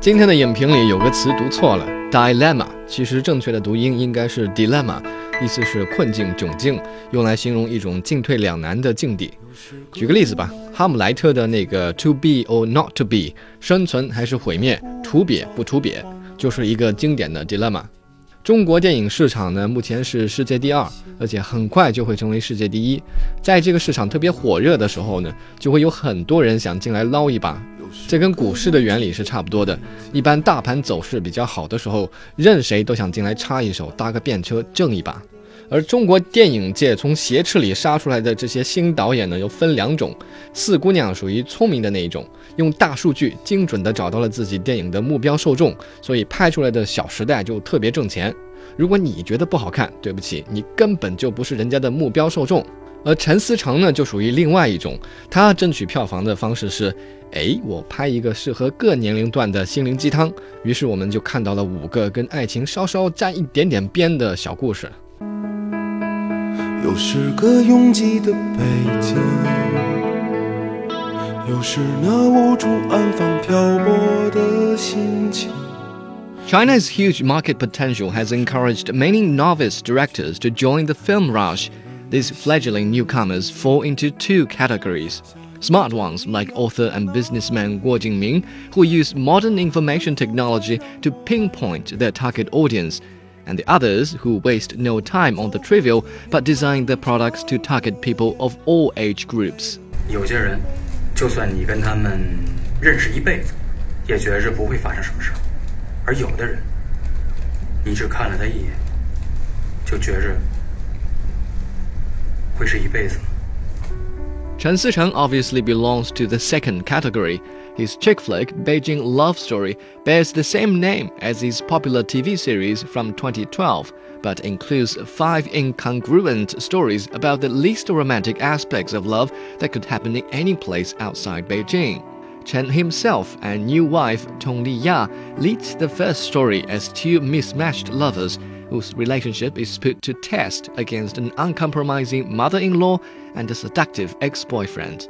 今天的影评里有个词读错了，dilemma，其实正确的读音应该是 dilemma，意思是困境、窘境，用来形容一种进退两难的境地。举个例子吧，哈姆莱特的那个 to be or not to be，生存还是毁灭，处瘪不处瘪，就是一个经典的 dilemma。中国电影市场呢，目前是世界第二，而且很快就会成为世界第一。在这个市场特别火热的时候呢，就会有很多人想进来捞一把。这跟股市的原理是差不多的。一般大盘走势比较好的时候，任谁都想进来插一手，搭个便车挣一把。而中国电影界从斜刺里杀出来的这些新导演呢，又分两种。四姑娘属于聪明的那一种，用大数据精准地找到了自己电影的目标受众，所以拍出来的《小时代》就特别挣钱。如果你觉得不好看，对不起，你根本就不是人家的目标受众。而陈思诚呢，就属于另外一种，他争取票房的方式是：哎，我拍一个适合各年龄段的心灵鸡汤。于是我们就看到了五个跟爱情稍稍沾一点点边的小故事。又是个拥挤的北京，又是那无处安放漂泊的心情。China's huge market potential has encouraged many novice directors to join the film rush. These fledgling newcomers fall into two categories. Smart ones like author and businessman Guo Jingming, who use modern information technology to pinpoint their target audience and the others who waste no time on the trivial but design their products to target people of all age groups. 有些人，就算你跟他们认识一辈子，也觉得不会发生什么事；而有的人，你只看了他一眼，就觉着会是一辈子。 Chen Sicheng obviously belongs to the second category. His chick flick, Beijing Love Story, bears the same name as his popular TV series from 2012, but includes five incongruent stories about the least romantic aspects of love that could happen in any place outside Beijing. Chen himself and new wife Tong Liya lead the first story as two mismatched lovers whose relationship is put to test against an uncompromising mother in law and a seductive ex boyfriend.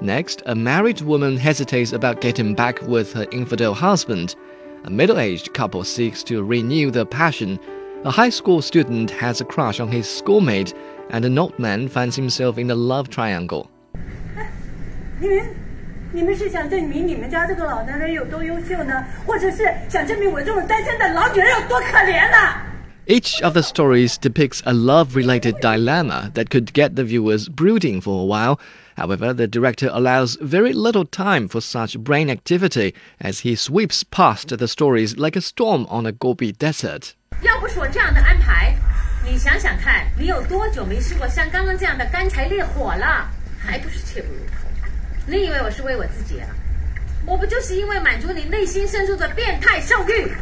Next, a married woman hesitates about getting back with her infidel husband. A middle aged couple seeks to renew their passion. A high school student has a crush on his schoolmate, and an old man finds himself in a love triangle. 你们，你们是想证明你们家这个老男人有多优秀呢，或者是想证明我这种单身的老女人有多可怜呢 ？each of the stories depicts a love related dilemma that could get the viewers brooding for a while. However, the director allows very little time for such brain activity as he sweeps past the stories like a storm on a Gobi desert. 要不是我这样的安排，你想想看，你有多久没吃过像刚刚这样的干柴烈火了？还不是切不入口？你以为我是为我自己啊？我不就是因为满足你内心深处的变态兽欲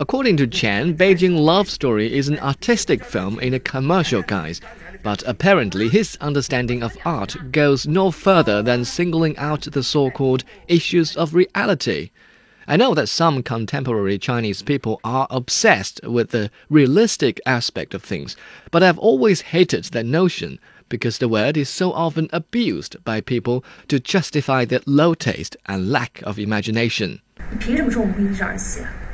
？According to Chen, Beijing Love Story is an artistic film in a commercial guise, but apparently his understanding of art goes no further than singling out the so-called issues of reality. I know that some contemporary Chinese people are obsessed with the realistic aspect of things, but I've always hated that notion because the word is so often abused by people to justify their low taste and lack of imagination.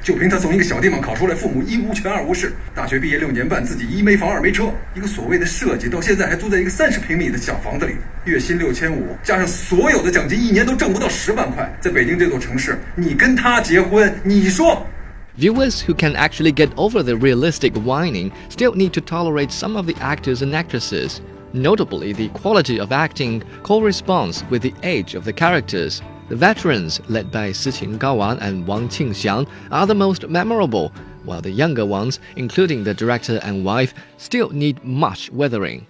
就凭他从一个小地方考出来，父母一无权二无势，大学毕业六年半，自己一没房二没车，一个所谓的设计，到现在还租在一个三十平米的小房子里，月薪六千五，加上所有的奖金，一年都挣不到十万块。在北京这座城市，你跟他结婚，你说？Viewers who can actually get over the realistic whining still need to tolerate some of the actors and actresses. Notably, the quality of acting corresponds with the age of the characters. The veterans, led by Siqin Gaowa and Wang Qingxiang, are the most memorable, while the younger ones, including the director and wife, still need much weathering.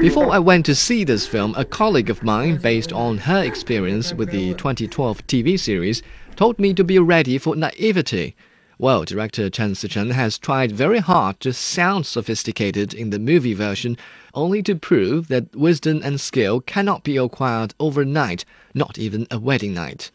Before I went to see this film, a colleague of mine, based on her experience with the 2012 TV series, told me to be ready for naivety. Well, director Chen Sicheng has tried very hard to sound sophisticated in the movie version, only to prove that wisdom and skill cannot be acquired overnight, not even a wedding night.